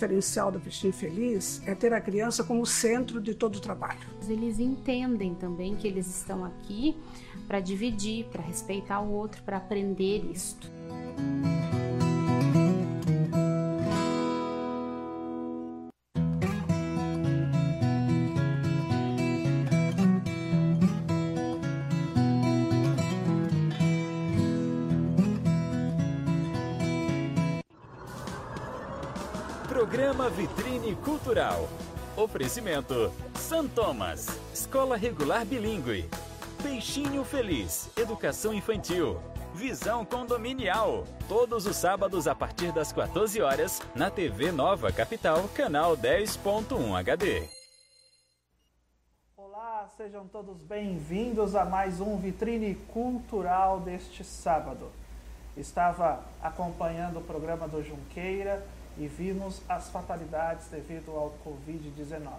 diferencial da Festinha Feliz é ter a criança como centro de todo o trabalho. Eles entendem também que eles estão aqui para dividir, para respeitar o outro, para aprender isto. Cultural. Oferecimento: San Thomas, Escola Regular Bilingue. Peixinho Feliz, Educação Infantil. Visão Condominial. Todos os sábados a partir das 14 horas na TV Nova Capital, canal 10.1 HD. Olá, sejam todos bem-vindos a mais um Vitrine Cultural deste sábado. Estava acompanhando o programa do Junqueira e vimos as fatalidades devido ao Covid-19.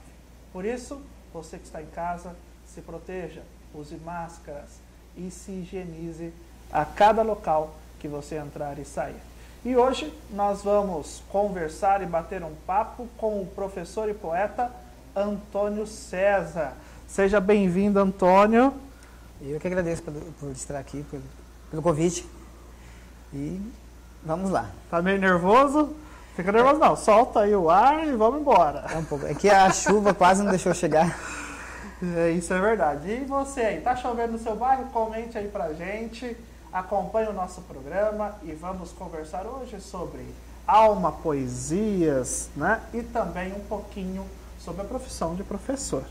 Por isso, você que está em casa, se proteja, use máscaras e se higienize a cada local que você entrar e sair. E hoje nós vamos conversar e bater um papo com o professor e poeta Antônio César. Seja bem-vindo, Antônio. Eu que agradeço por, por estar aqui, pelo, pelo convite. E vamos lá. Tá meio nervoso? Fica nervoso não, solta aí o ar e vamos embora. É um pouco. É que a chuva quase não deixou chegar. É, isso é verdade. E você aí, tá chovendo no seu bairro? Comente aí pra gente, acompanhe o nosso programa e vamos conversar hoje sobre alma, poesias, né? E também um pouquinho sobre a profissão de professor,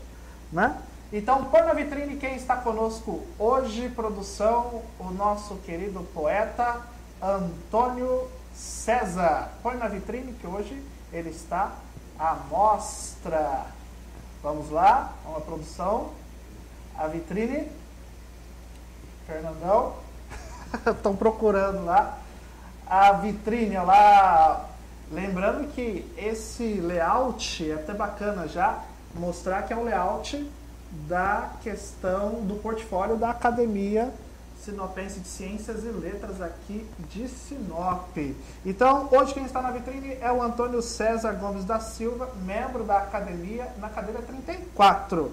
né? Então, põe na vitrine quem está conosco hoje, produção, o nosso querido poeta Antônio César. Põe na vitrine que hoje ele está à mostra. Vamos lá, uma produção. A vitrine. Fernandão. Estão procurando lá. A vitrine lá. Lembrando que esse layout é até bacana já mostrar que é um layout da questão do portfólio da academia Sinopense de Ciências e Letras aqui de Sinop. Então, hoje quem está na vitrine é o Antônio César Gomes da Silva, membro da academia, na cadeira 34.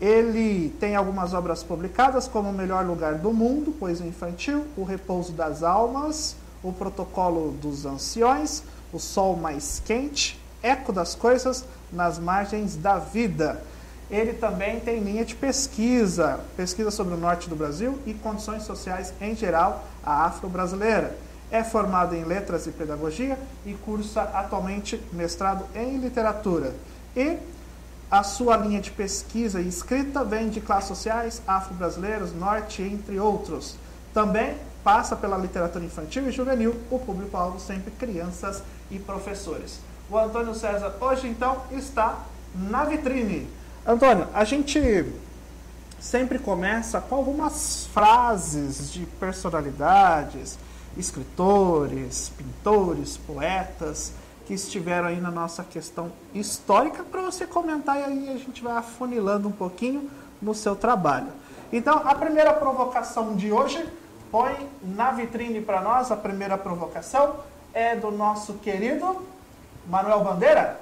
Ele tem algumas obras publicadas, como O Melhor Lugar do Mundo, Poesia Infantil, O Repouso das Almas, O Protocolo dos Anciões, O Sol Mais Quente, Eco das Coisas nas Margens da Vida. Ele também tem linha de pesquisa, pesquisa sobre o norte do Brasil e condições sociais em geral, a afro-brasileira. É formado em letras e pedagogia e cursa atualmente mestrado em literatura. E a sua linha de pesquisa e escrita vem de classes sociais, afro-brasileiros, norte, entre outros. Também passa pela literatura infantil e juvenil, o público-alvo sempre crianças e professores. O Antônio César hoje então está na vitrine. Antônio, a gente sempre começa com algumas frases de personalidades, escritores, pintores, poetas que estiveram aí na nossa questão histórica para você comentar e aí a gente vai afunilando um pouquinho no seu trabalho. Então, a primeira provocação de hoje, põe na vitrine para nós, a primeira provocação é do nosso querido Manuel Bandeira.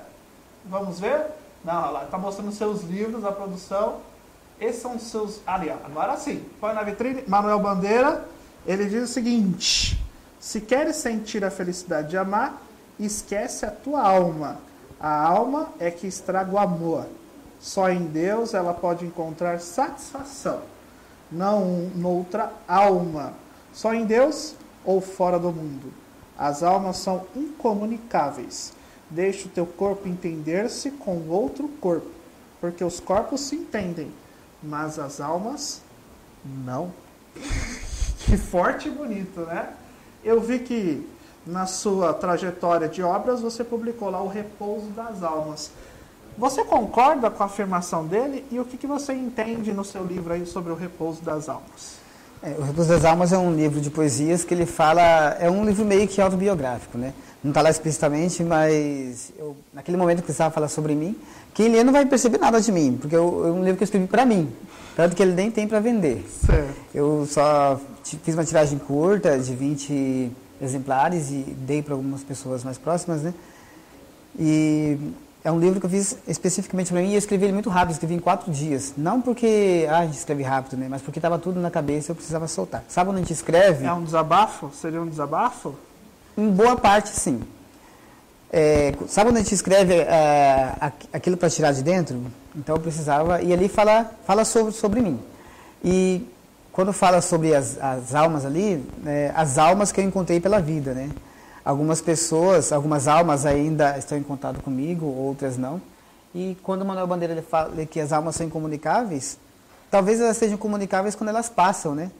Vamos ver? Não, lá está mostrando seus livros, a produção. Esses são os seus. Ali, ó, agora sim. Põe na vitrine. Manuel Bandeira, ele diz o seguinte: Se queres sentir a felicidade de amar, esquece a tua alma. A alma é que estraga o amor. Só em Deus ela pode encontrar satisfação, não noutra alma. Só em Deus ou fora do mundo. As almas são incomunicáveis. Deixe o teu corpo entender-se com outro corpo, porque os corpos se entendem, mas as almas não. que forte e bonito, né? Eu vi que na sua trajetória de obras você publicou lá o Repouso das Almas. Você concorda com a afirmação dele e o que, que você entende no seu livro aí sobre o repouso das almas? É, o Repouso das Almas é um livro de poesias que ele fala, é um livro meio que autobiográfico, né? Não está lá explicitamente, mas eu, naquele momento que precisava falar sobre mim, quem lê não vai perceber nada de mim, porque eu, é um livro que eu escrevi para mim, tanto que ele nem tem para vender. Certo. Eu só fiz uma tiragem curta de 20 exemplares e dei para algumas pessoas mais próximas, né? E é um livro que eu fiz especificamente para mim e eu escrevi ele muito rápido, escrevi em quatro dias. Não porque ah, a gente escreve rápido, né? Mas porque estava tudo na cabeça e eu precisava soltar. Sabe quando a gente escreve? É um desabafo? Seria um desabafo? Em boa parte, sim. É, sabe quando a gente escreve é, aquilo para tirar de dentro? Então eu precisava. E ali fala, fala sobre, sobre mim. E quando fala sobre as, as almas ali, é, as almas que eu encontrei pela vida, né? Algumas pessoas, algumas almas ainda estão em contato comigo, outras não. E quando o Manuel Bandeira fala que as almas são incomunicáveis, talvez elas sejam comunicáveis quando elas passam, né?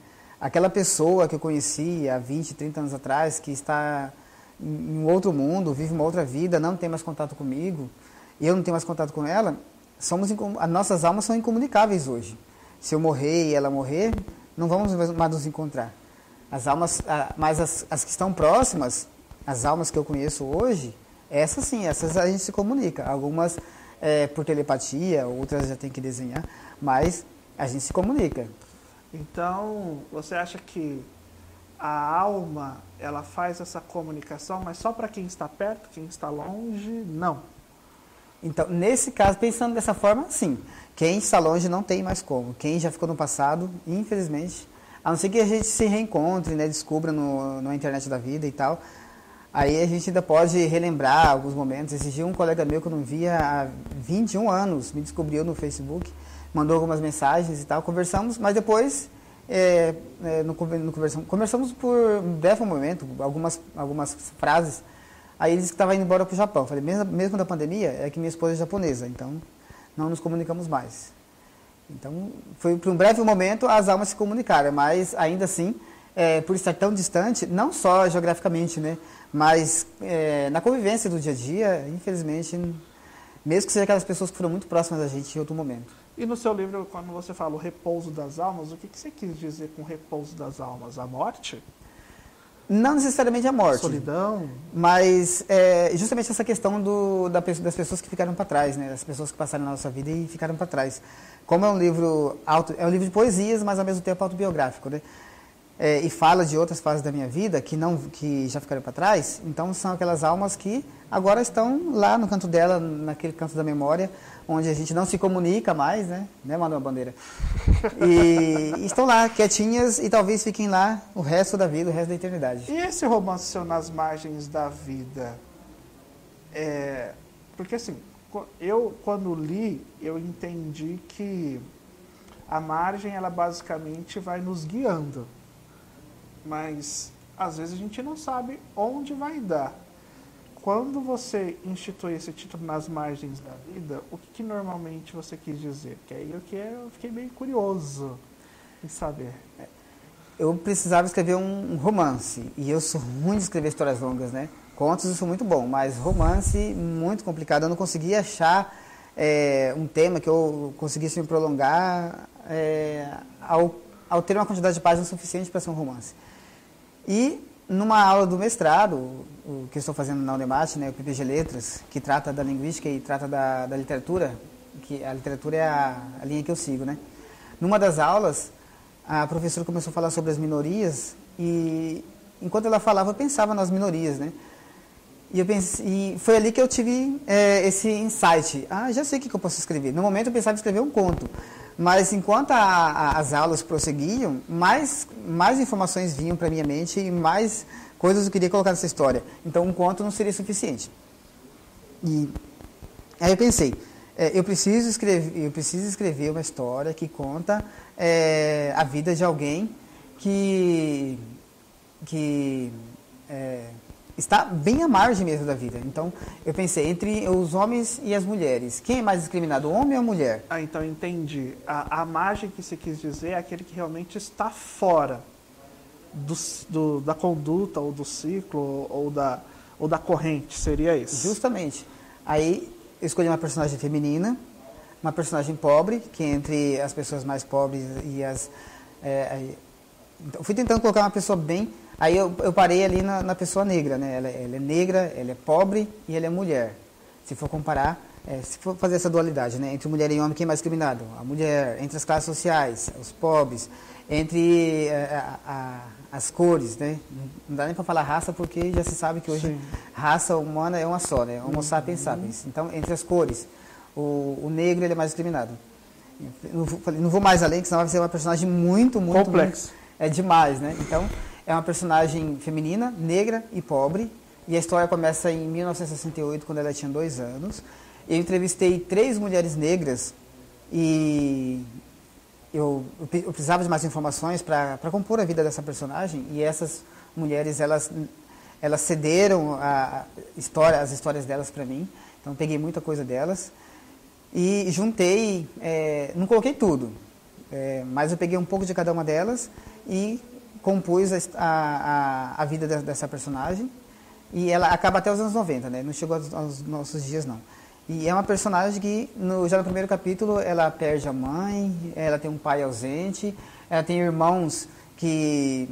Aquela pessoa que eu conheci há 20, 30 anos atrás, que está em um outro mundo, vive uma outra vida, não tem mais contato comigo, eu não tenho mais contato com ela, somos as nossas almas são incomunicáveis hoje. Se eu morrer e ela morrer, não vamos mais nos encontrar. As almas, mas as, as que estão próximas, as almas que eu conheço hoje, essas sim, essas a gente se comunica. Algumas é, por telepatia, outras já tem que desenhar, mas a gente se comunica. Então, você acha que a alma ela faz essa comunicação, mas só para quem está perto, quem está longe, não? Então, nesse caso, pensando dessa forma, sim. Quem está longe não tem mais como. Quem já ficou no passado, infelizmente, a não ser que a gente se reencontre, né, descubra no, na internet da vida e tal, Aí a gente ainda pode relembrar alguns momentos. Esse dia um colega meu que eu não via há 21 anos me descobriu no Facebook, mandou algumas mensagens e tal, conversamos, mas depois é, é, no, no conversamos, conversamos por um breve momento, algumas, algumas frases. Aí ele disse que estava indo embora para o Japão. Falei, mesmo, mesmo da pandemia, é que minha esposa é japonesa, então não nos comunicamos mais. Então, foi por um breve momento as almas se comunicaram, mas ainda assim, é, por estar tão distante, não só geograficamente, né, mas é, na convivência do dia a dia, infelizmente, mesmo que seja aquelas pessoas que foram muito próximas da gente em outro momento. E no seu livro, quando você fala o repouso das almas, o que, que você quis dizer com repouso das almas? A morte? Não necessariamente a morte. Solidão. Mas é, justamente essa questão do, da, das pessoas que ficaram para trás, né? Das pessoas que passaram na nossa vida e ficaram para trás. Como é um livro auto, é um livro de poesias, mas ao mesmo tempo autobiográfico, né? É, e fala de outras fases da minha vida que não que já ficaram para trás, então são aquelas almas que agora estão lá no canto dela, naquele canto da memória, onde a gente não se comunica mais, né? Né, Manuel Bandeira? E, e estão lá, quietinhas, e talvez fiquem lá o resto da vida, o resto da eternidade. E esse romance seu Nas Margens da Vida? É, porque assim, eu quando li, eu entendi que a margem, ela basicamente vai nos guiando mas às vezes a gente não sabe onde vai dar. Quando você institui esse título nas margens da vida, o que, que normalmente você quis dizer? Que aí eu, que eu fiquei bem curioso em saber. Eu precisava escrever um romance e eu sou ruim de escrever histórias longas, né? Contos eu sou muito bom, mas romance muito complicado. Eu não conseguia achar é, um tema que eu conseguisse me prolongar é, ao, ao ter uma quantidade de páginas suficiente para ser um romance. E numa aula do mestrado, o que estou fazendo na Unemat, né, o PPG Letras, que trata da linguística e trata da, da literatura, que a literatura é a, a, linha que eu sigo, né? Numa das aulas, a professora começou a falar sobre as minorias e enquanto ela falava, eu pensava nas minorias, né? E, eu pensei, e foi ali que eu tive é, esse insight. Ah, já sei o que, que eu posso escrever. No momento eu pensava em escrever um conto. Mas enquanto a, a, as aulas prosseguiam, mais, mais informações vinham para minha mente e mais coisas eu queria colocar nessa história. Então um conto não seria suficiente. E aí eu pensei, é, eu, preciso escrever, eu preciso escrever uma história que conta é, a vida de alguém que, que é, está bem à margem mesmo da vida. Então, eu pensei, entre os homens e as mulheres, quem é mais discriminado, o homem ou a mulher? Ah, então entendi. A, a margem que você quis dizer é aquele que realmente está fora do, do, da conduta, ou do ciclo, ou da, ou da corrente, seria isso? Justamente. Aí, eu escolhi uma personagem feminina, uma personagem pobre, que entre as pessoas mais pobres e as... É, então, fui tentando colocar uma pessoa bem Aí eu, eu parei ali na, na, pessoa negra, né? Ela, ela, é negra, ela é pobre e ela é mulher. Se for comparar, é, se for fazer essa dualidade, né, entre mulher e homem, quem é mais discriminado? A mulher, entre as classes sociais, os pobres, entre é, a, a, as cores, né? Não dá nem para falar raça porque já se sabe que hoje Sim. raça humana é uma só, né? Homo sapiens sapiens. Então, entre as cores, o, o negro ele é mais discriminado. Não vou, não vou mais além, que senão vai ser uma personagem muito, muito... Complexo. Muito, é demais, né? Então, é uma personagem feminina, negra e pobre. E a história começa em 1968, quando ela tinha dois anos. Eu entrevistei três mulheres negras e eu, eu precisava de mais informações para compor a vida dessa personagem. E essas mulheres, elas, elas cederam a história, as histórias delas para mim. Então, peguei muita coisa delas. E juntei, é, não coloquei tudo, é, mas eu peguei um pouco de cada uma delas e compus a, a, a vida dessa personagem. E ela acaba até os anos 90, né? Não chegou aos, aos nossos dias, não. E é uma personagem que, no, já no primeiro capítulo, ela perde a mãe, ela tem um pai ausente, ela tem irmãos que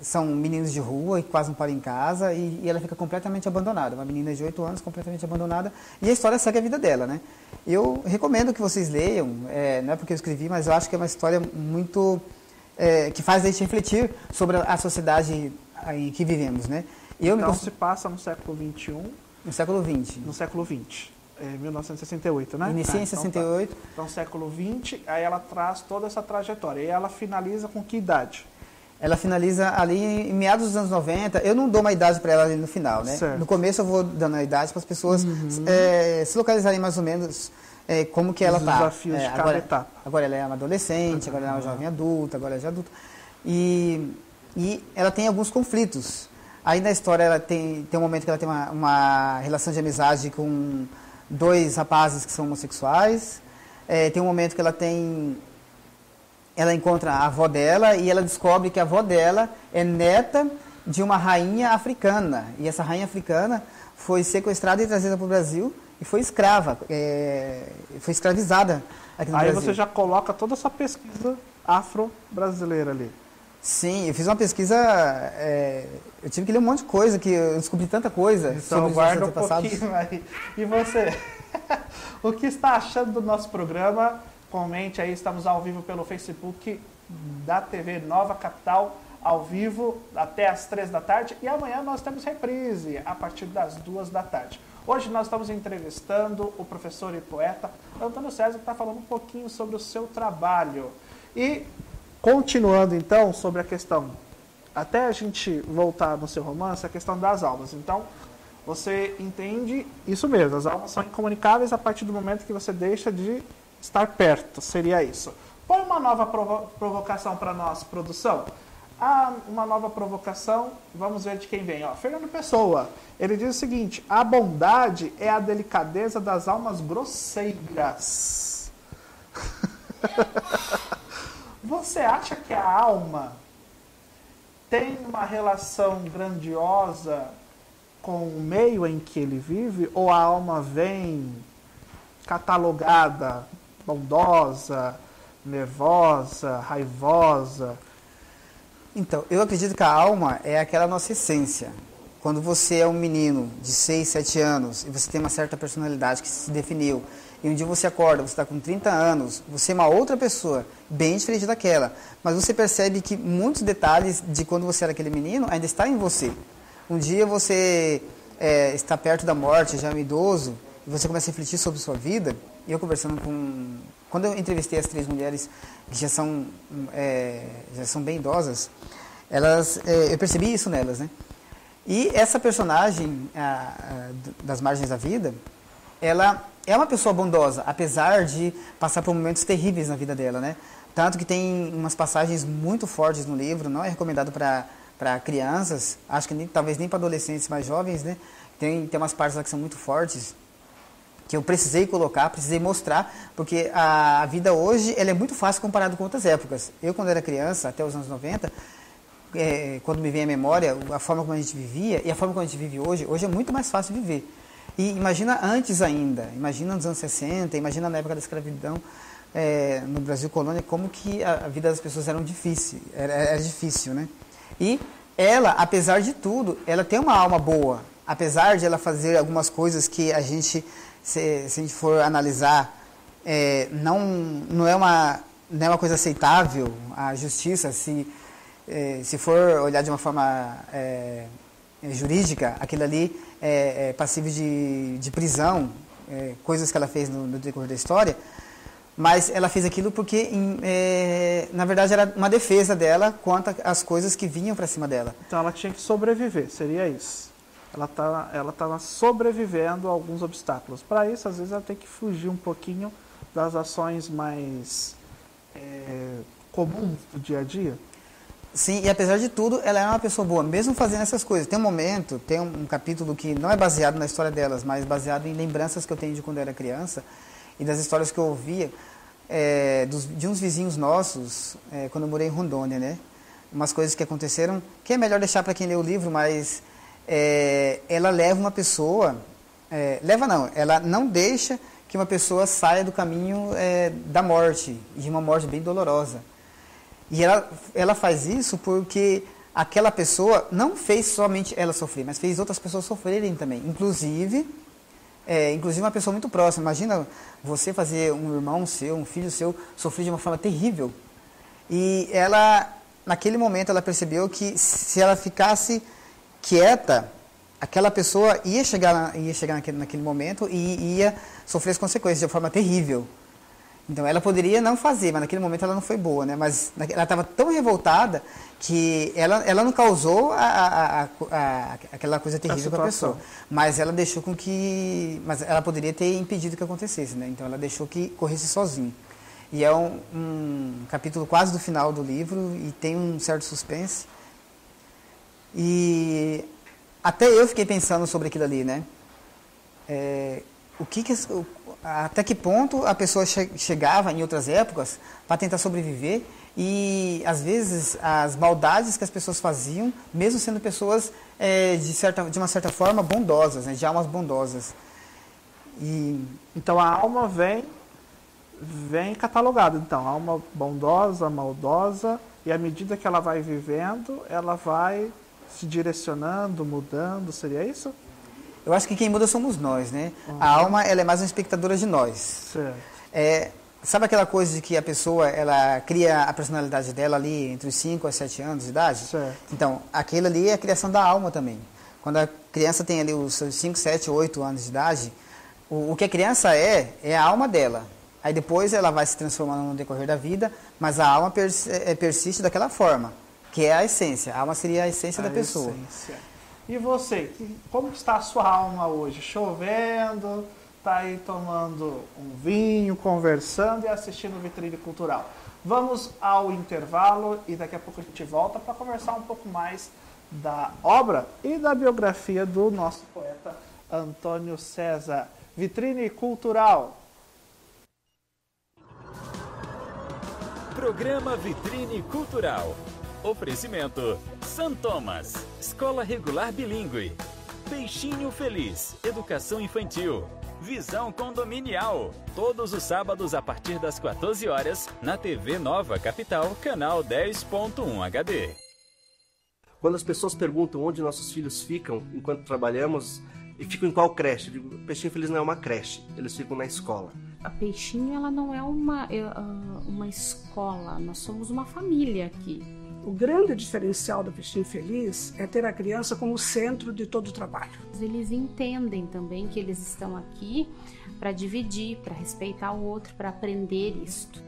são meninos de rua e quase não param em casa, e, e, ela fica completamente abandonada. Uma menina de 8 anos completamente abandonada, e a história segue a vida dela, né? Eu recomendo que vocês leiam, é, não é porque eu escrevi, mas eu acho que é uma história muito... É, que faz a gente refletir sobre a sociedade em que vivemos, né? Eu então me... se passa no século XXI. No século XX. No século XX. É, 1968, né? Inicia ah, em 68. Então, tá. então, século XX, aí ela traz toda essa trajetória. E ela finaliza com que idade? Ela finaliza ali em meados dos anos 90. Eu não dou uma idade para ela ali no final, né? Certo. No começo eu vou dando a idade para as pessoas uhum. é, se localizarem mais ou menos é, como que ela está. desafios é, de cada agora, etapa. Agora ela é uma adolescente, agora ela é uma jovem adulta, agora ela é adulta. E, e ela tem alguns conflitos. Aí na história ela tem, tem um momento que ela tem uma, uma relação de amizade com dois rapazes que são homossexuais. É, tem um momento que ela tem ela encontra a avó dela e ela descobre que a avó dela é neta de uma rainha africana. E essa rainha africana foi sequestrada e trazida para o Brasil e foi escrava, é, foi escravizada aqui no Aí Brasil. você já coloca toda essa pesquisa afro-brasileira ali. Sim, eu fiz uma pesquisa, é, eu tive que ler um monte de coisa, que eu descobri tanta coisa então, sobre guarda os um pouquinho aí. E você, o que está achando do nosso programa? Comente aí, estamos ao vivo pelo Facebook da TV Nova Capital, ao vivo até as três da tarde. E amanhã nós temos reprise a partir das duas da tarde. Hoje nós estamos entrevistando o professor e poeta Antônio César, que está falando um pouquinho sobre o seu trabalho. E continuando então sobre a questão, até a gente voltar no seu romance, a questão das almas. Então, você entende isso mesmo, as almas são incomunicáveis a partir do momento que você deixa de estar perto, seria isso. Põe uma nova provo provocação para nós, produção. Ah, uma nova provocação, vamos ver de quem vem. Ó, Fernando Pessoa, ele diz o seguinte: a bondade é a delicadeza das almas grosseiras. Você acha que a alma tem uma relação grandiosa com o meio em que ele vive? Ou a alma vem catalogada bondosa, nervosa, raivosa? Então, eu acredito que a alma é aquela nossa essência. Quando você é um menino de 6, 7 anos e você tem uma certa personalidade que se definiu, e um dia você acorda, você está com 30 anos, você é uma outra pessoa, bem diferente daquela, mas você percebe que muitos detalhes de quando você era aquele menino ainda está em você. Um dia você é, está perto da morte, já é um idoso, e você começa a refletir sobre sua vida, eu conversando com. Quando eu entrevistei as três mulheres que já são, é, já são bem idosas, elas, é, eu percebi isso nelas, né? E essa personagem a, a, das margens da vida, ela é uma pessoa bondosa, apesar de passar por momentos terríveis na vida dela, né? Tanto que tem umas passagens muito fortes no livro, não é recomendado para crianças, acho que nem, talvez nem para adolescentes mais jovens, né? Tem, tem umas partes lá que são muito fortes que eu precisei colocar, precisei mostrar, porque a vida hoje ela é muito fácil comparado com outras épocas. Eu, quando era criança, até os anos 90, é, quando me vem a memória, a forma como a gente vivia e a forma como a gente vive hoje, hoje é muito mais fácil viver. E imagina antes ainda, imagina nos anos 60, imagina na época da escravidão é, no Brasil colônia, como que a, a, vida das pessoas era difícil, era, era difícil, né? E ela, apesar de tudo, ela tem uma alma boa, apesar de ela fazer algumas coisas que a gente se, se a gente for analisar, é, não, não, é uma, não é uma coisa aceitável a justiça se, é, se for olhar de uma forma é, jurídica, aquilo ali é, é passível de, de prisão, é, coisas que ela fez no, no decorrer da história, mas ela fez aquilo porque, é, na verdade, era uma defesa dela quanto às coisas que vinham para cima dela. Então ela tinha que sobreviver, seria isso. Ela tá, ela estava sobrevivendo a alguns obstáculos. Para isso, às vezes, ela tem que fugir um pouquinho das ações mais é, comuns do dia a dia. Sim, e apesar de tudo, ela é uma pessoa boa, mesmo fazendo essas coisas. Tem um momento, tem um, um capítulo que não é baseado na história delas, mas baseado em lembranças que eu tenho de quando era criança e das histórias que eu ouvia é, dos, de uns vizinhos nossos, é, quando eu morei em Rondônia, né? Umas coisas que aconteceram, que é melhor deixar para quem lê o livro, mas é, ela leva uma pessoa, é, leva não, ela não deixa que uma pessoa saia do caminho é, da morte, de uma morte bem dolorosa. E ela, ela faz isso porque aquela pessoa não fez somente ela sofrer, mas fez outras pessoas sofrerem também. Inclusive, é, inclusive uma pessoa muito próxima. Imagina você fazer um irmão seu, um filho seu, sofrer de uma forma terrível. E ela, naquele momento, ela percebeu que se ela ficasse quieta, aquela pessoa ia chegar, ia chegar naquele, naquele momento e ia sofrer as consequências de uma forma terrível. Então ela poderia não fazer, mas naquele momento ela não foi boa, né? Mas ela estava tão revoltada que ela, ela não causou a, a, a, aquela coisa terrível para a pessoa, mas ela deixou com que, mas ela poderia ter impedido que acontecesse, né? Então ela deixou que corresse sozinho. E é um, um capítulo quase do final do livro e tem um certo suspense. E até eu fiquei pensando sobre aquilo ali, né? É, o que, que até que ponto a pessoa che chegava em outras épocas para tentar sobreviver e às vezes as maldades que as pessoas faziam, mesmo sendo pessoas é, de, certa, de uma certa forma bondosas, né, de almas bondosas. E então a alma vem vem catalogada, então alma bondosa, maldosa e à medida que ela vai vivendo, ela vai se direcionando, mudando, seria isso? Eu acho que quem muda somos nós, né? Uhum. A alma, ela é mais uma espectadora de nós. Certo. É, sabe aquela coisa de que a pessoa, ela cria a personalidade dela ali entre os 5 a 7 anos de idade? Certo. Então, aquilo ali é a criação da alma também. Quando a criança tem ali os seus 5, 7, 8 anos de idade, o, o que a criança é, é a alma dela. Aí depois ela vai se transformando no decorrer da vida, mas a alma pers é, persiste daquela forma, que é a essência. A alma seria a essência a da pessoa. Essência. E você, como está a sua alma hoje? Chovendo, está aí tomando um vinho, conversando e assistindo Vitrine Cultural. Vamos ao intervalo e daqui a pouco a gente volta para conversar um pouco mais da obra e da biografia do nosso poeta Antônio César. Vitrine Cultural. Programa Vitrine Cultural. Oferecimento: San Thomas, Escola Regular Bilingue. Peixinho Feliz, Educação Infantil. Visão Condominial. Todos os sábados a partir das 14 horas, na TV Nova Capital, canal 10.1 HD. Quando as pessoas perguntam onde nossos filhos ficam enquanto trabalhamos, e ficam em qual creche? Eu digo, Peixinho Feliz não é uma creche, eles ficam na escola. A Peixinho ela não é uma, é, ah, uma escola, nós somos uma família aqui. O grande diferencial da Peixinho Feliz é ter a criança como centro de todo o trabalho. Eles entendem também que eles estão aqui para dividir, para respeitar o outro, para aprender isto.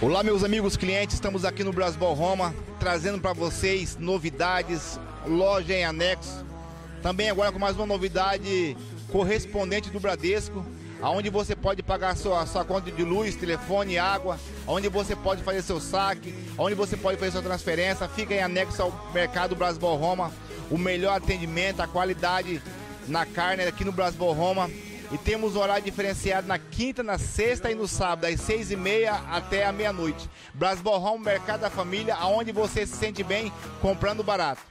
Olá, meus amigos clientes, estamos aqui no Brasbol Roma trazendo para vocês novidades, loja em anexo também agora com mais uma novidade correspondente do Bradesco, onde você pode pagar sua, sua conta de luz, telefone, água, onde você pode fazer seu saque, onde você pode fazer sua transferência. Fica em anexo ao Mercado Brasbol Roma. O melhor atendimento, a qualidade na carne aqui no Brasbol Roma. E temos horário diferenciado na quinta, na sexta e no sábado, das seis e meia até a meia-noite. Brasbol Roma, Mercado da Família, aonde você se sente bem comprando barato.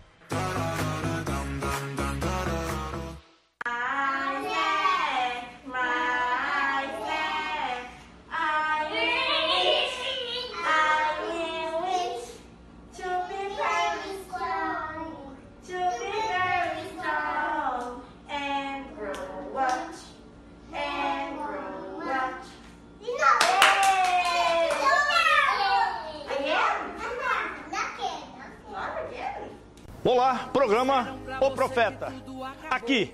Olá, programa O Profeta. Aqui,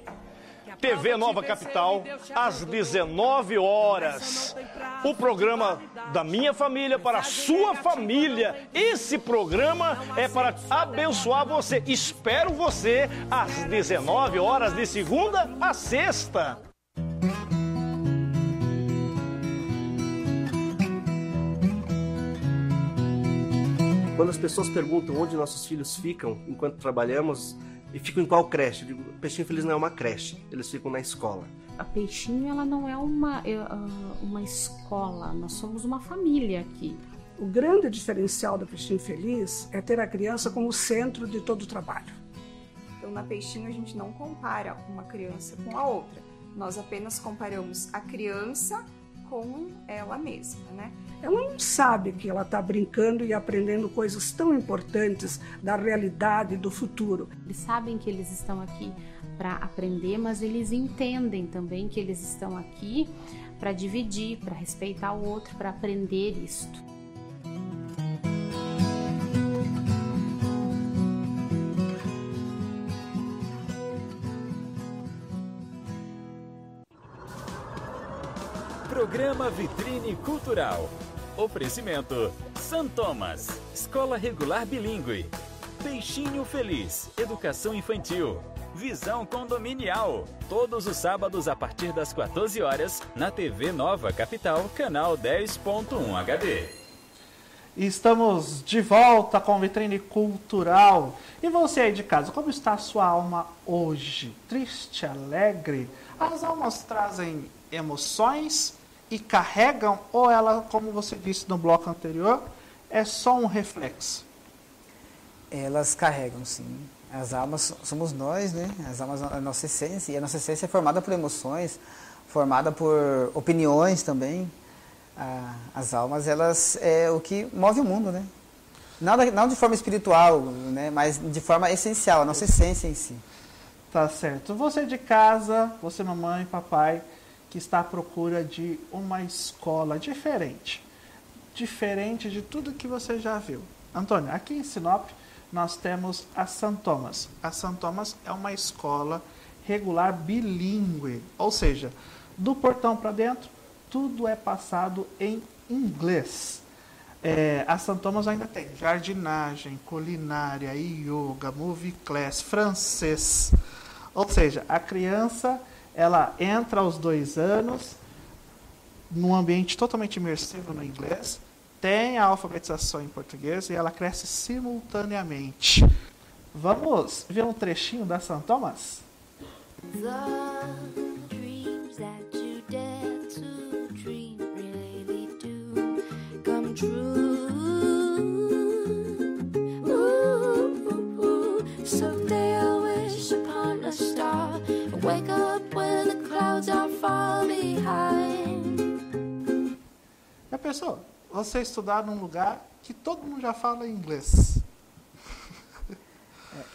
TV Nova Capital, às 19 horas. O programa da minha família para a sua família. Esse programa é para abençoar você. Espero você às 19 horas de segunda a sexta. Quando as pessoas perguntam onde nossos filhos ficam enquanto trabalhamos e ficam em qual creche, eu digo, Peixinho Feliz não é uma creche, eles ficam na escola. A Peixinho ela não é uma, é, uma escola, nós somos uma família aqui. O grande diferencial da Peixinho Feliz é ter a criança como centro de todo o trabalho. Então, na Peixinho, a gente não compara uma criança com a outra. Nós apenas comparamos a criança com ela mesma, né? Ela não sabe que ela está brincando e aprendendo coisas tão importantes da realidade do futuro. Eles sabem que eles estão aqui para aprender, mas eles entendem também que eles estão aqui para dividir, para respeitar o outro, para aprender isto. Programa Vitrine Cultural. Oferecimento: San Thomas, Escola Regular Bilíngue. Peixinho Feliz, Educação Infantil. Visão Condominial. Todos os sábados a partir das 14 horas na TV Nova Capital, canal 10.1 HD. Estamos de volta com Vitrine Cultural. E você aí de casa, como está a sua alma hoje? Triste, alegre? As almas trazem emoções e carregam, ou ela, como você disse no bloco anterior, é só um reflexo? Elas carregam, sim. As almas somos nós, né? As almas, a nossa essência. E a nossa essência é formada por emoções, formada por opiniões também. as almas, elas é o que move o mundo, né? Não, não de forma espiritual, né? Mas de forma essencial, a nossa essência em si. Tá certo. Você de casa, você mamãe, papai, que está à procura de uma escola diferente. Diferente de tudo que você já viu. Antônio, aqui em Sinop nós temos a São Thomas. A São Thomas é uma escola regular bilíngue, ou seja, do portão para dentro, tudo é passado em inglês. É, a São Thomas ainda tem jardinagem, culinária, yoga, movie class, francês. Ou seja, a criança ela entra aos dois anos num ambiente totalmente imersivo no inglês, tem a alfabetização em português e ela cresce simultaneamente. Vamos ver um trechinho da São Thomas? Wake up Já pensou? Você estudar num lugar que todo mundo já fala inglês.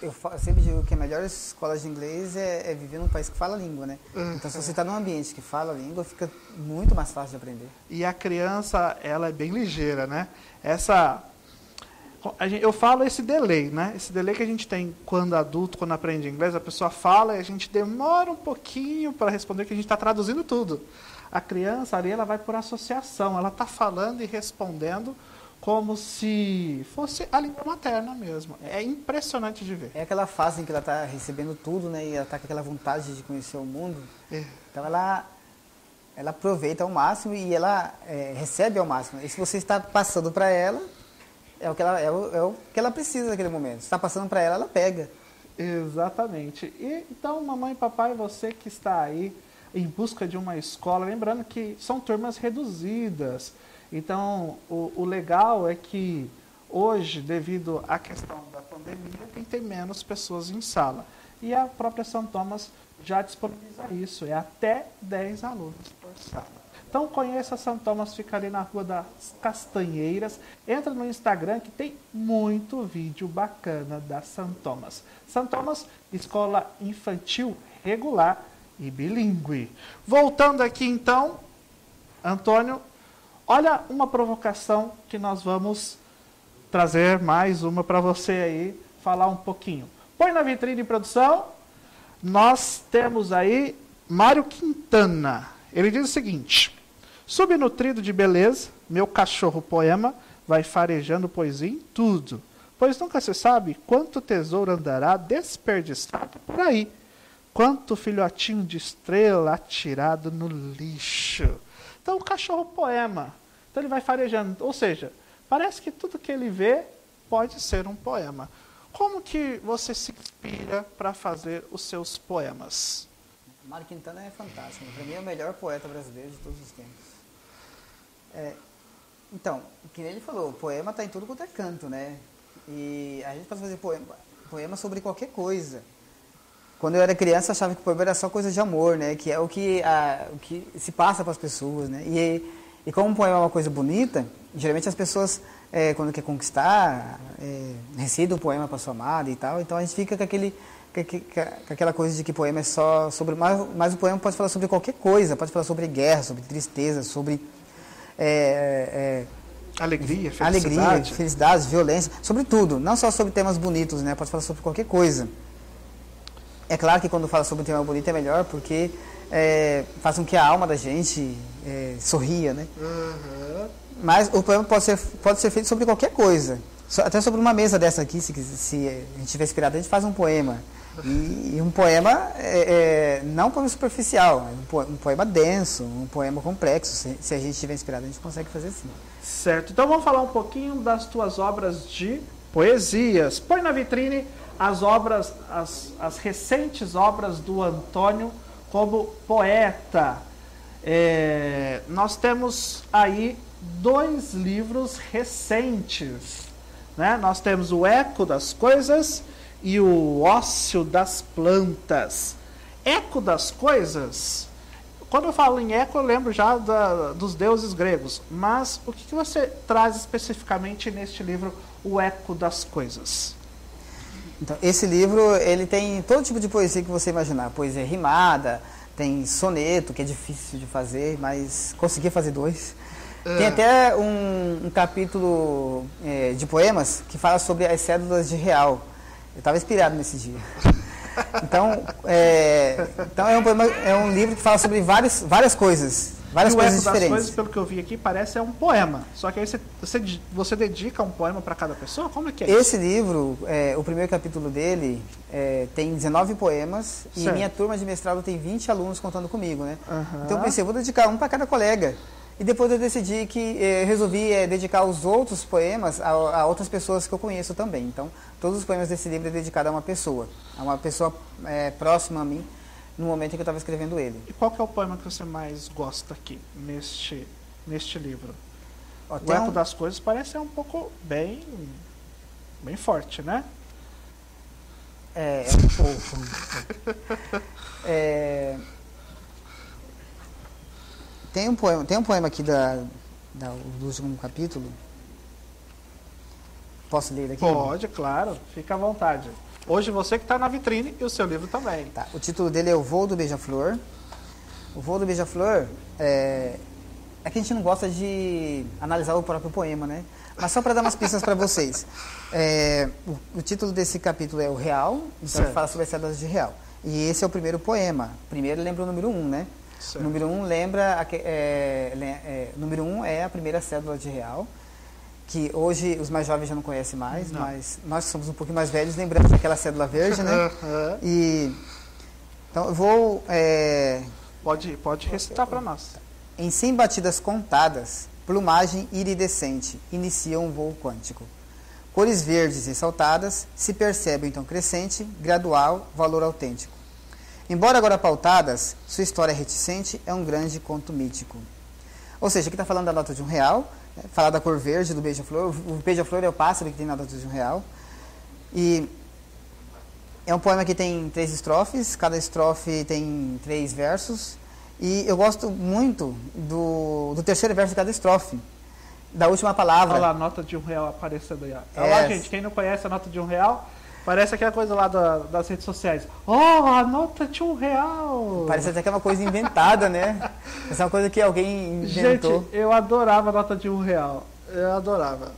É, eu, sempre digo que a melhor escola de inglês é, é, viver num país que fala a língua, né? Então, se você está num ambiente que fala a língua, fica muito mais fácil de aprender. E a criança, ela é bem ligeira, né? Essa eu falo esse delay, né? Esse delay que a gente tem quando adulto, quando aprende inglês, a pessoa fala e a gente demora um pouquinho para responder, que a gente está traduzindo tudo. A criança ali, ela vai por associação, ela está falando e respondendo como se fosse a língua materna mesmo. É impressionante de ver. É aquela fase em que ela está recebendo tudo, né? E ela está com aquela vontade de conhecer o mundo. É. Então ela, ela aproveita ao máximo e ela é, recebe ao máximo. E se você está passando para ela, é o que ela, é o, é o que ela precisa naquele momento. Se está passando para ela, ela pega. Exatamente. E então, mamãe e papai, você que está aí em busca de uma escola, lembrando que são turmas reduzidas. Então, o, o legal é que hoje, devido à questão da pandemia, tem, tem menos pessoas em sala. E a própria São Thomas já disponibiliza isso, é até 10 alunos por sala. Então conheça São Thomas, fica ali na Rua das Castanheiras. Entra no Instagram que tem muito vídeo bacana da São Thomas. São Thomas, escola infantil regular e bilíngue. Voltando aqui então, Antônio, olha uma provocação que nós vamos trazer mais uma para você aí falar um pouquinho. Põe na vitrine de produção. Nós temos aí Mário Quintana. Ele diz o seguinte: Subnutrido de beleza, meu cachorro poema vai farejando poesia em tudo, pois nunca se sabe quanto tesouro andará desperdiçado por aí, quanto filhotinho de estrela atirado no lixo. Então, o cachorro poema. Então, ele vai farejando. Ou seja, parece que tudo que ele vê pode ser um poema. Como que você se inspira para fazer os seus poemas? Mário Quintana é fantástico. Para mim é o melhor poeta brasileiro de todos os tempos. É, então, o que ele falou, poema está em tudo quanto é canto, né? E a gente pode fazer poema, poema sobre qualquer coisa. Quando eu era criança, eu achava que poema era só coisa de amor, né? Que é o que, a, o que se passa para as pessoas, né? E, e como um poema é uma coisa bonita, geralmente as pessoas, é, quando quer conquistar, é, recita um poema para sua amada e tal. Então a gente fica com aquele com aquela coisa de que poema é só sobre. Mas, mas o poema pode falar sobre qualquer coisa, pode falar sobre guerra, sobre tristeza, sobre. É, é, alegria, felicidade. Alegria, felicidade, violência, sobre tudo. Não só sobre temas bonitos, né? Pode falar sobre qualquer coisa. É claro que quando fala sobre um tema bonito é melhor, porque é, faz com que a alma da gente é, sorria, né? Uhum. Mas o poema pode ser, pode ser feito sobre qualquer coisa. Até sobre uma mesa dessa aqui, se, se a gente tiver inspirado, a gente faz um poema. E, e um poema é, é, não um poema superficial, é um poema denso, um poema complexo. Se, se a gente estiver inspirado, a gente consegue fazer assim. Certo. Então vamos falar um pouquinho das tuas obras de poesias. Põe na vitrine as obras, as, as recentes obras do Antônio como poeta. É, nós temos aí dois livros recentes. Né? Nós temos o Eco das Coisas e o ócio das plantas. Eco das coisas. Quando eu falo em eco, eu lembro já da, dos deuses gregos. Mas o que, que você traz especificamente neste livro, O Eco das Coisas? Então, esse livro ele tem todo tipo de poesia que você imaginar. Poesia rimada, tem soneto, que é difícil de fazer, mas consegui fazer dois. É. Tem até um, um capítulo é, de poemas que fala sobre as cédulas de real. Eu estava inspirado nesse dia. Então, é, então é, um poema, é um livro que fala sobre várias, várias coisas. Várias e o coisas eco diferentes. das coisas, pelo que eu vi aqui, parece é um poema. Só que aí você, você, você dedica um poema para cada pessoa? Como é que é Esse isso? livro, é, o primeiro capítulo dele, é, tem 19 poemas. Certo. E minha turma de mestrado tem 20 alunos contando comigo, né? Uhum. Então eu pensei, eu vou dedicar um para cada colega. E depois eu decidi que eh, resolvi eh, dedicar os outros poemas a, a, outras pessoas que eu conheço também. Então, todos os poemas desse livro é dedicado a uma pessoa, a uma pessoa eh, próxima a mim, no momento em que eu estava escrevendo ele. E qual é o poema que você mais gosta aqui, neste, neste livro? Ó, o Eco um... das Coisas parece ser um pouco bem, bem forte, né? É, é um pouco. é... Tem um poema, tem um poema aqui da, da, do último capítulo. Posso ler aqui? Pode, claro. Fica à vontade. Hoje você que está na vitrine e o seu livro também. Tá. O título dele é O Voo do Beija-Flor. O Voo do Beija-Flor é... é que a gente não gosta de analisar o próprio poema, né? Mas só para dar umas pistas para vocês. É... O, o, título desse capítulo é O Real, então ele fala sobre as cédulas de real. E esse é o primeiro poema. Primeiro lembra o número 1, um, né? Certo. Número um lembra, é, é, número um é a primeira cédula de real, que hoje os mais jovens já não conhecem mais, não. mas nós que somos um pouquinho mais velhos lembramos daquela cédula verde, né? e então eu vou é, pode pode recitar para nós. Em 100 batidas contadas, plumagem iridescente inicia um voo quântico. Cores verdes ressaltadas se percebe então crescente, gradual, valor autêntico. Embora agora pautadas, sua história reticente é um grande conto mítico. Ou seja, aqui está falando da nota de um real? Falar da cor verde do beija-flor. O beija-flor é o pássaro que tem na nota de um real. E é um poema que tem três estrofes, cada estrofe tem três versos. E eu gosto muito do, do terceiro verso de cada estrofe, da última palavra. Olha lá, a nota de um real aparecendo aí. Olha é. lá, gente, quem não conhece a nota de um real, Parece aquela coisa lá da, das redes sociais. Oh, a nota de um real! Parece até que é uma coisa inventada, né? Essa é uma coisa que alguém inventou. Gente, eu adorava a nota de um real. Eu adorava.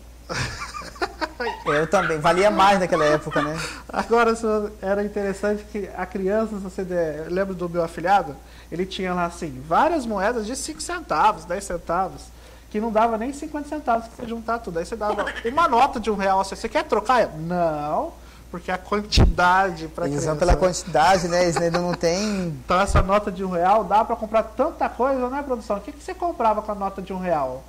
Eu também, valia mais naquela época, né? Agora, era interessante que a criança, você der, lembra do meu afilhado? Ele tinha lá, assim, várias moedas de 5 centavos, 10 centavos, que não dava nem 50 centavos pra você juntar tudo. Aí você dava uma nota de um real, assim, você quer trocar? Não, porque a quantidade para Eles vão pela quantidade, né? Eles ainda não tem... Então essa nota de um real dá para comprar tanta coisa, né, produção? O que, que você comprava com a nota de um real?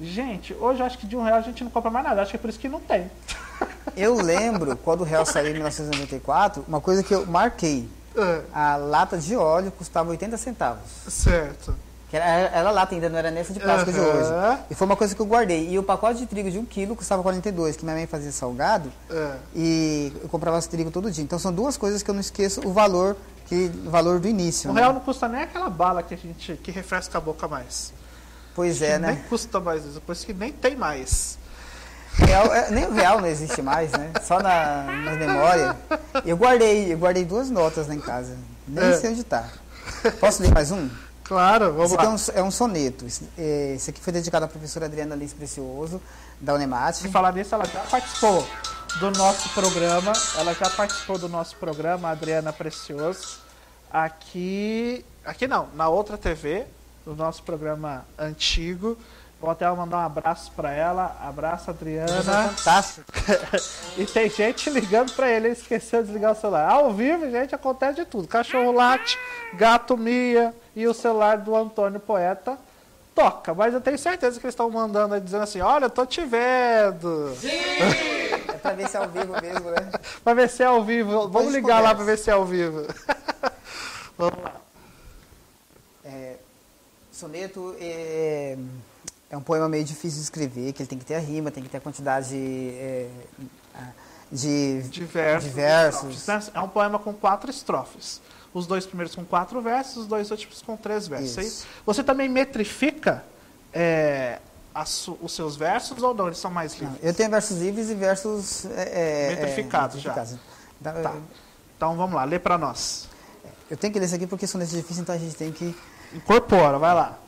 Gente, hoje eu acho que de um real a gente não compra mais nada. Acho que é por isso que não tem. Eu lembro, quando o real saiu em 1994, uma coisa que eu marquei. É. A lata de óleo custava 80 centavos. Certo. Era, era lata ainda, não era nessa de plástico uhum. de hoje. E foi uma coisa que eu guardei. E o pacote de trigo de um quilo custava 42, que minha mãe fazia salgado. É. E eu comprava esse trigo todo dia. Então são duas coisas que eu não esqueço o valor, que, o valor do início. O né? real não custa nem aquela bala que a gente que refresca a boca mais. Pois é, né? Nem custa mais isso, por isso que nem tem mais. Real, é, nem o real não existe mais, né? Só na, na memória. Eu guardei, eu guardei duas notas lá em casa. Nem é. sei onde está. Posso ler mais um? Claro, vamos esse lá. É um, é um, soneto. É, esse aqui foi dedicado à professora Adriana Lins Precioso, da Unemate. Se falar nisso, ela já participou do nosso programa. Ela já participou do nosso programa, Adriana Precioso. Aqui. Aqui não, na outra TV, do nosso programa antigo. Vou até mandar um abraço para ela. Abraço, Adriana. Fantástico. e tem gente ligando para ele, ele esqueceu de desligar o celular. Ao vivo, gente, acontece de tudo. Cachorro late, gato mia e o celular do Antônio Poeta toca. Mas eu tenho certeza que eles estão mandando aí dizendo assim: Olha, eu tô te vendo. Sim! é pra ver se é ao vivo mesmo, né? pra ver se é ao vivo. Depois Vamos ligar lá pra ver se é ao vivo. Vamos lá. É, soneto é, é, um poema meio difícil de escrever, que ele tem que ter a rima, tem que ter a quantidade é, de, de versos. De versos. Né? É um poema com quatro estrofes. Os dois primeiros com quatro versos, os dois últimos com três versos. Isso. Você também metrifica é, os seus versos ou não? Eles são mais livres? Não, eu tenho versos livres e versos é, é metrificados, metrificados já. Tá. Então vamos lá, lê para nós. Eu tenho que ler isso aqui porque soneto é difícil, então a gente tem que Incorpora, vai lá.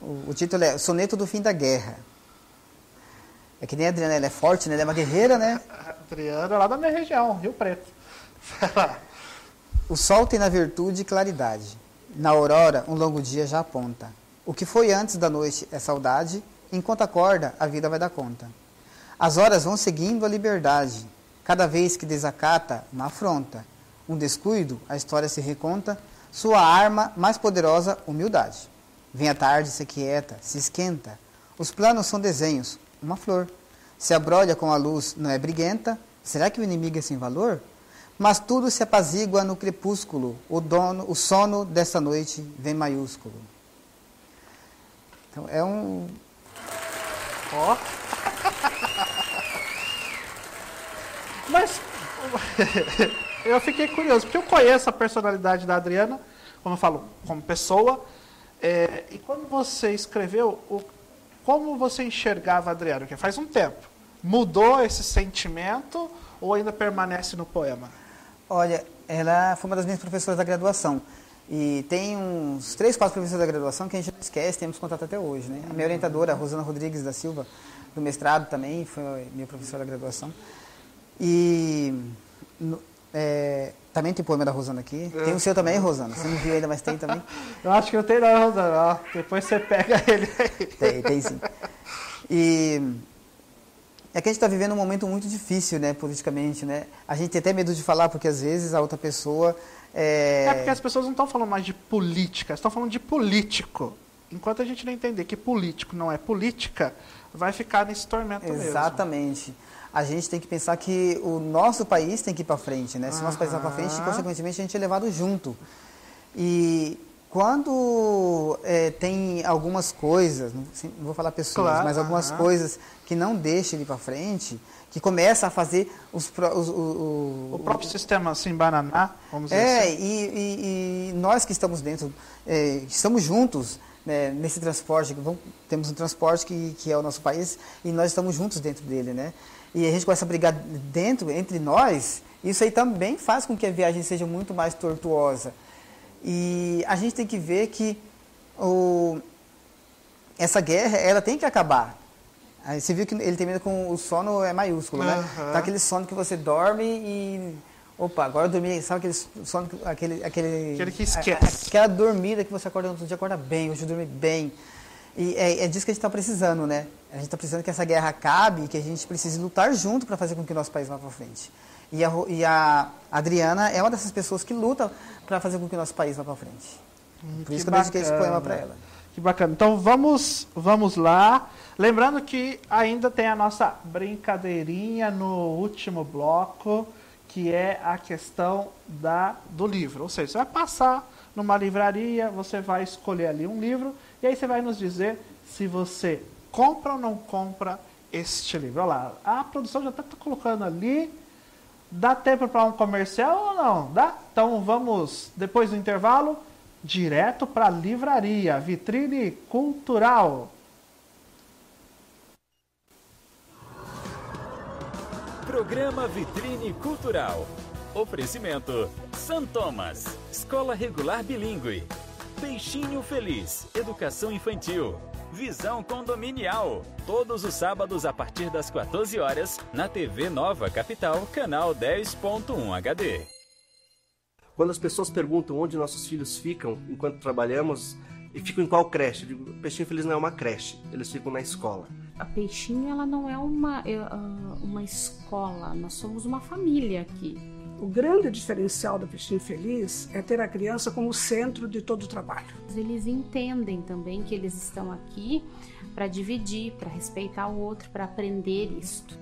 O, o, título é Soneto do Fim da Guerra. É que nem a Adriana, ela é forte, né? Ela é uma guerreira, né? Adriana é lá da minha região, Rio Preto. Vai lá. O sol tem na virtude claridade. Na aurora, um longo dia já aponta. O que foi antes da noite é saudade, enquanto acorda, a vida vai dar conta. As horas vão seguindo a liberdade. Cada vez que desacata, uma afronta. Um descuido, a história se reconta sua arma mais poderosa, humildade. Vem a tarde, se quieta, se esquenta. Os planos são desenhos, uma flor. Se abrolha com a luz, não é briguenta. Será que o inimigo é sem valor? Mas tudo se apazigua no crepúsculo. O dono, o sono dessa noite vem maiúsculo. Então é um. Ó. Oh. Mas eu fiquei curioso, porque eu conheço a personalidade da Adriana, como eu falo, como pessoa. É, e quando você escreveu, o, como você enxergava a Adriana? Porque faz um tempo. Mudou esse sentimento ou ainda permanece no poema? Olha, ela foi uma das minhas professoras da graduação. E tem uns três, quatro professores da graduação que a gente não esquece, temos contato até hoje. Né? A minha orientadora, a Rosana Rodrigues da Silva, do mestrado também, foi minha professora da graduação. E no, é, também tem poema da Rosana aqui. É. Tem o seu também, Rosana? Você não viu ainda, mas tem também. Eu acho que não tem não, Rosana. Ó, depois você pega ele aí. Tem, tem sim. E é que a gente está vivendo um momento muito difícil, né, politicamente, né? A gente tem até medo de falar, porque às vezes a outra pessoa... É, é porque as pessoas não estão falando mais de política, estão falando de político. Enquanto a gente não entender que político não é política, vai ficar nesse tormento Exatamente. mesmo. A gente tem que pensar que o nosso país tem que ir para frente, né? Se o nosso país vai para frente, consequentemente a gente é levado junto. E quando é, tem algumas coisas, não, vou falar pessoas, claro, mas algumas coisas que não deixam ele para frente, que começa a fazer os, os, o, o, próprio sistema assim bananar, vamos dizer é, assim. E, e, e nós que estamos dentro, é, estamos juntos né, nesse transporte, vamos, temos um transporte que, que é o nosso país e nós estamos juntos dentro dele, né? e a gente começa a brigar dentro, entre nós, isso aí também faz com que a viagem seja muito mais tortuosa. E a gente tem que ver que o, essa guerra, ela tem que acabar. Aí você viu que ele termina com o sono é maiúsculo, né? Aham. Tá aquele sono que você dorme e. Opa, agora eu dormi. Sabe aquele sono, que- aquele. Aquele, Aquele que esquece. a- aquela dormida que você acorda no outro dia, acorda bem, hoje eu dormi bem. E é, é disso que a gente está precisando, né? A gente está precisando que essa guerra acabe e que a gente precise lutar junto para fazer com que o nosso país vá para frente. E a, e a Adriana é uma dessas pessoas que luta para fazer com que o nosso país vá para frente. Por isso que, eu dediquei esse poema para ela. Que bacana. Então vamos, vamos lá. Lembrando que ainda tem a nossa brincadeirinha no último bloco, que é a questão da, do livro. Ou seja, você vai passar numa livraria, você vai escolher ali um livro, e aí você vai nos dizer se você compra ou não compra este livro. Olha lá, a produção já está colocando ali. Dá tempo para um comercial ou não? Dá? Então vamos, depois do intervalo, direto para a livraria, vitrine cultural. Programa Vitrine Cultural. Oferecimento: San Thomas, Escola Regular Bilíngue. Peixinho Feliz, Educação Infantil. Visão Condominial. Todos os sábados a partir das 14 horas na TV Nova Capital, canal 10.1 HD. Quando as pessoas perguntam onde nossos filhos ficam enquanto trabalhamos e ficam em qual creche, eu digo, Peixinho Feliz não é uma creche, eles ficam na escola. A Peixinho ela não é uma, é, ah, uma escola, nós somos uma família aqui. O grande diferencial da Peixinho Feliz é ter a criança como centro de todo o trabalho. Eles entendem também que eles estão aqui para dividir, para respeitar o outro, para aprender isto.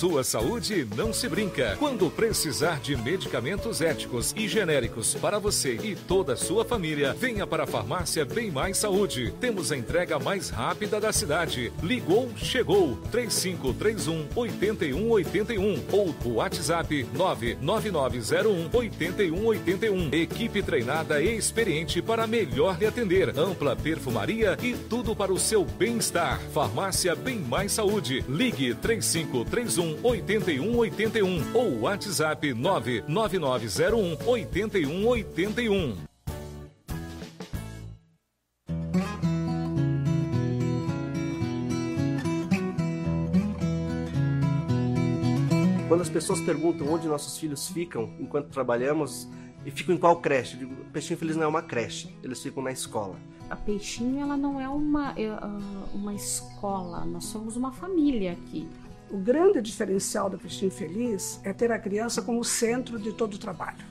Sua saúde não se brinca. Quando precisar de medicamentos éticos e genéricos para você e toda a sua família, venha para a farmácia Bem Mais Saúde. Temos a entrega mais rápida da cidade. Ligou, chegou. 3531 8181 ou o WhatsApp 99901 8181. Equipe treinada e experiente para melhor lhe atender. Ampla perfumaria e tudo para o seu bem-estar. Farmácia Bem Mais Saúde. Ligue 3531 8181 ou WhatsApp 99901 8181. Quando as pessoas perguntam onde nossos filhos ficam enquanto trabalhamos e ficam em qual creche, eu digo, Peixinho Feliz não é uma creche, eles ficam na escola. A Peixinho ela não é uma, é, ah, uma escola, nós somos uma família aqui. O grande diferencial da Peixinho Feliz é ter a criança como centro de todo o trabalho.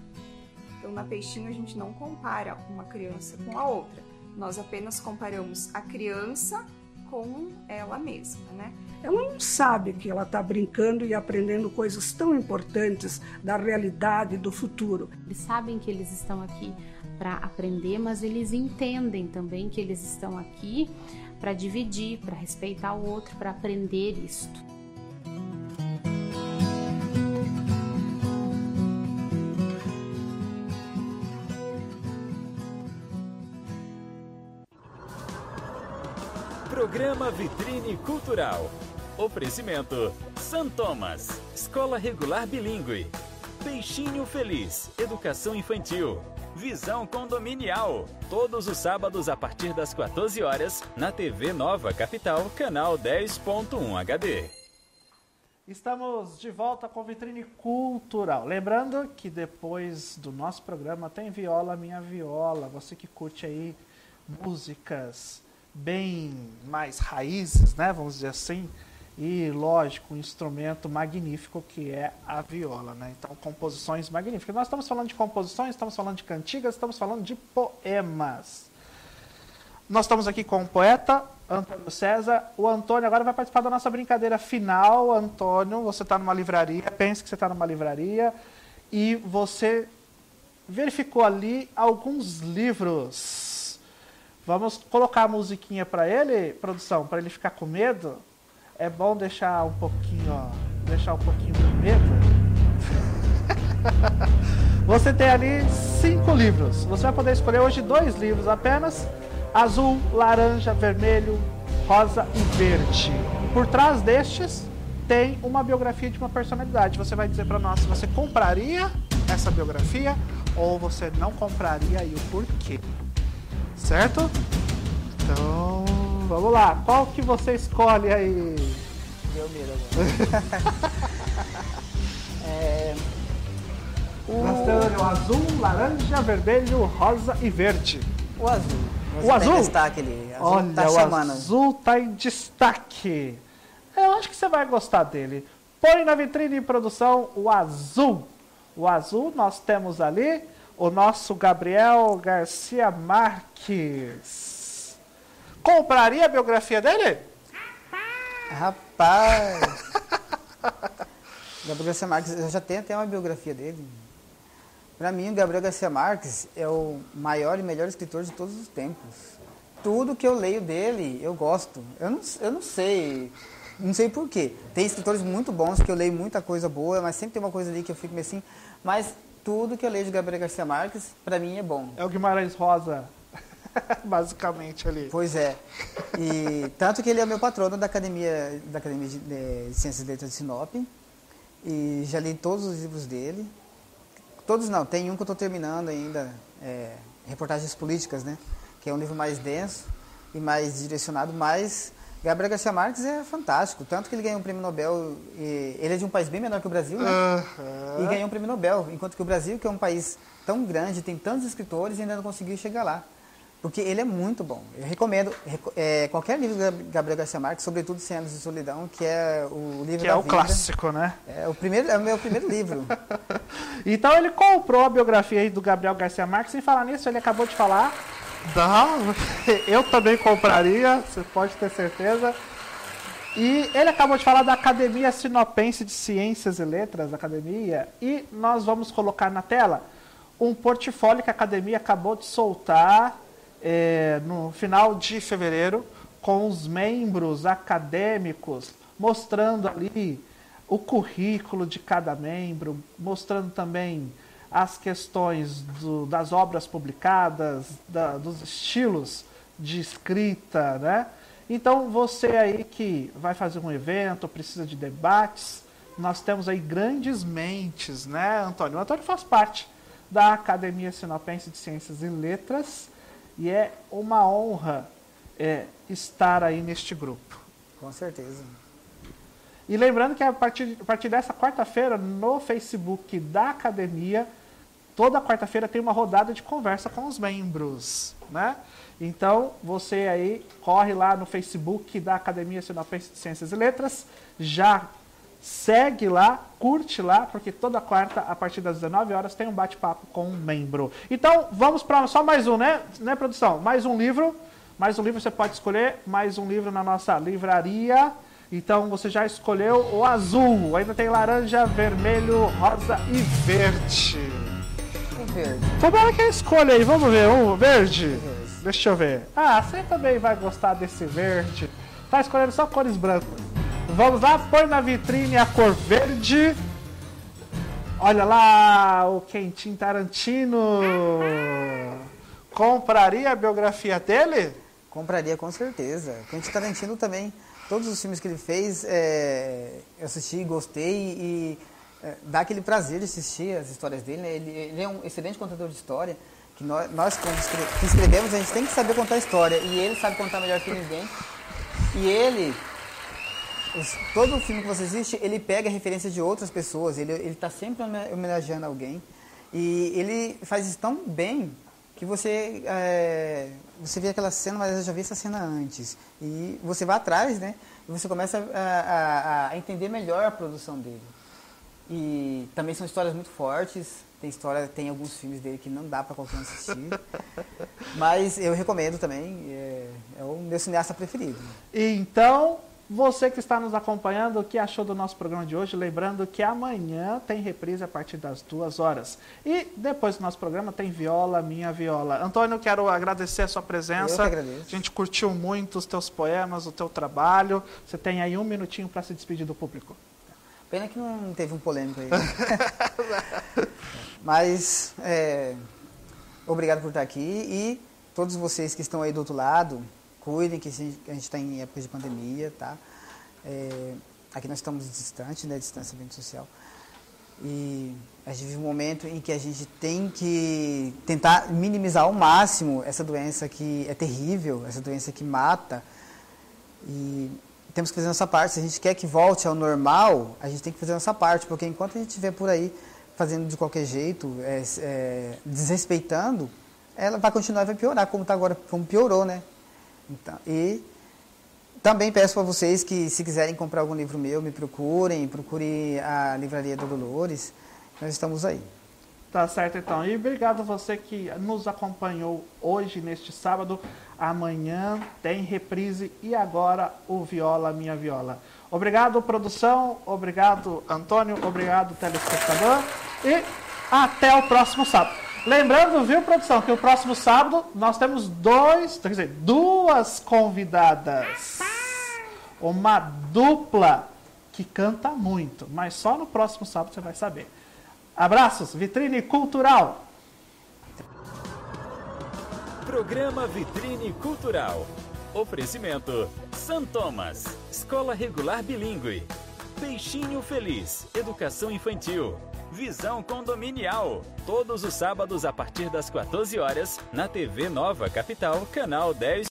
Então, na Peixinho, a gente não compara uma criança com a outra. Nós apenas comparamos a criança com ela mesma, né? Ela não sabe que ela está brincando e aprendendo coisas tão importantes da realidade do futuro. Eles sabem que eles estão aqui para aprender, mas eles entendem também que eles estão aqui para dividir, para respeitar o outro, para aprender isto. Programa Vitrine Cultural. Oferecimento: San Thomas, Escola Regular Bilíngue. Peixinho Feliz, Educação Infantil. Visão Condominial. Todos os sábados a partir das 14 horas na TV Nova Capital, canal 10.1 HD. Estamos de volta com Vitrine Cultural. Lembrando que depois do nosso programa tem Viola Minha Viola. Você que curte aí músicas bem mais raízes, né? Vamos dizer assim. E, lógico, um instrumento magnífico que é a viola, né? Então, composições magníficas. Nós estamos falando de composições, estamos falando de cantigas, estamos falando de poemas. Nós estamos aqui com o poeta Antônio César. O Antônio agora vai participar da nossa brincadeira final. Antônio, você está numa livraria, pense que você está numa livraria e você verificou ali alguns livros. Vamos colocar a musiquinha para ele, produção, para ele ficar com medo. É bom deixar um pouquinho, ó, deixar um pouquinho com medo. Você tem ali cinco livros. Você vai poder escolher hoje dois livros apenas: azul, laranja, vermelho, rosa e verde. Por trás destes tem uma biografia de uma personalidade. Você vai dizer para nós se você compraria essa biografia ou você não compraria e o porquê. Certo? Então, vamos lá. Qual que você escolhe aí? Deu medo agora. é... O... Nós temos o azul, laranja, vermelho, rosa e verde. O azul. Você o azul? destaque ali. azul Olha, tá o azul tá em destaque. Eu acho que você vai gostar dele. Põe na vitrine de produção o azul. O azul nós temos ali o nosso Gabriel Garcia Marques. Compraria a biografia dele? Rapaz! Gabriel Garcia Marques, eu já tenho até uma biografia dele. Para mim, o Gabriel Garcia Marques é o maior e melhor escritor de todos os tempos. Tudo que eu leio dele, eu gosto. Eu não, eu não sei, não sei porquê. Tem escritores muito bons que eu leio muita coisa boa, mas sempre tem uma coisa ali que eu fico meio assim. Mas tudo que eu leio de Gabriel Garcia Marques, para mim é bom. É o Guimarães Rosa, basicamente ali. Pois é. E tanto que ele é meu patrono da Academia, da Academia de, de Ciências e Letras de Sinop. E já li todos os livros dele. Todos não, tem um que eu estou terminando ainda, é, Reportagens Políticas, né? Que é um livro mais denso e mais direcionado, mas Gabriel Garcia Marques é fantástico. Tanto que ele ganhou um prêmio Nobel, ele é de um país bem menor que o Brasil, né? Uhum. E ganhou um prêmio Nobel, enquanto que o Brasil, que é um país tão grande, tem tantos escritores, ainda não conseguiu chegar lá. Porque ele é muito bom. Eu recomendo é, qualquer livro do Gabriel Garcia Marques, sobretudo Cem Anos de Solidão, que é o livro que da é o vida. clássico, né? É o, primeiro, é o meu primeiro livro. então ele comprou a biografia aí do Gabriel Garcia Marques. Sem falar nisso, ele acabou de falar. Não, eu também compraria, você pode ter certeza. E ele acabou de falar da Academia Sinopense de Ciências e Letras, academia, e nós vamos colocar na tela um portfólio que a academia acabou de soltar é, no final de fevereiro com os membros acadêmicos mostrando ali o currículo de cada membro, mostrando também as questões do, das obras publicadas, da, dos estilos de escrita, né? Então você aí que vai fazer um evento, precisa de debates, nós temos aí grandes mentes, né, Antônio? O Antônio faz parte da Academia Sinopense de Ciências e Letras e é uma honra é, estar aí neste grupo. Com certeza. E lembrando que a partir, a partir dessa quarta-feira, no Facebook da academia, toda quarta-feira tem uma rodada de conversa com os membros, né? Então, você aí corre lá no Facebook da Academia Sinopense de Ciências e Letras, já segue lá, curte lá, porque toda quarta, a partir das 19 horas, tem um bate-papo com um membro. Então, vamos para só mais um, né, né, produção? Mais um livro. Mais um livro você pode escolher, mais um livro na nossa livraria. Então você já escolheu o azul, ainda tem laranja, vermelho, rosa e verde. Verde. Tomara que é a escolha aí, vamos ver, um verde. verde. Deixa eu ver. Ah, você também vai gostar desse verde. Tá escolhendo só cores brancas. Vamos lá, põe na vitrine a cor verde. Olha lá, o Quentin Tarantino. Compraria a biografia dele? Compraria com certeza. Quentin Tarantino também, todos os filmes que ele fez, é, eu assisti, gostei e é, dá aquele prazer de assistir as histórias dele. Né? Ele, ele, é um excelente contador de história. Que nós, nós que escrevemos, a gente tem que saber contar a história. E ele sabe contar melhor que ninguém. E ele os, todo filme que você assiste, ele pega referência de outras pessoas, ele está sempre homenageando alguém. E ele faz isso tão bem que você, é, você vê aquela cena, mas eu já vi essa cena antes. E você vai atrás, né? E você começa a, a, a entender melhor a produção dele. E também são histórias muito fortes. Tem história, tem alguns filmes dele que não dá para qualquer um assistir. mas eu recomendo também. É, é o meu cineasta preferido. Então, Você que está nos acompanhando, o que achou do nosso programa de hoje? Lembrando que amanhã tem reprise a partir das duas horas. E depois do nosso programa tem Viola, Minha Viola. Antônio, quero agradecer a sua presença. Eu que agradeço. A gente curtiu muito os teus poemas, o teu trabalho. Você tem aí um minutinho para se despedir do público. Pena que não teve um polêmico aí. Mas, é, obrigado por estar aqui e todos vocês que estão aí do outro lado, cuidem que a gente está em época de pandemia, tá? É, aqui nós estamos distantes, né, distanciamento social. E a gente vive um momento em que a gente tem que tentar minimizar ao máximo essa doença que é terrível, essa doença que mata. E temos que fazer nossa parte. Se a gente quer que volte ao normal, a gente tem que fazer nossa parte, porque enquanto a gente estiver por aí fazendo de qualquer jeito, é, é, desrespeitando, ela vai continuar e vai piorar, como está agora, como piorou, né? Então, e também peço para vocês que, se quiserem comprar algum livro meu, me procurem, procure a Livraria do Dolores. Nós estamos aí. Tá certo, então. E obrigado a você que nos acompanhou hoje, neste sábado. Amanhã tem reprise e agora o Viola Minha Viola. Obrigado, produção. Obrigado, Antônio. Obrigado, telespectador. E até o próximo sábado. Lembrando, viu, produção, que o próximo sábado nós temos dois, quer dizer, duas convidadas. Uma dupla que canta muito, mas só no próximo sábado você vai saber. Abraços, Vitrine Cultural. Programa Vitrine Cultural. Oferecimento: San Thomas, Escola Regular Bilíngue. Peixinho Feliz, Educação Infantil. Visão Condominial. Todos os sábados a partir das 14 horas na TV Nova Capital, canal 10.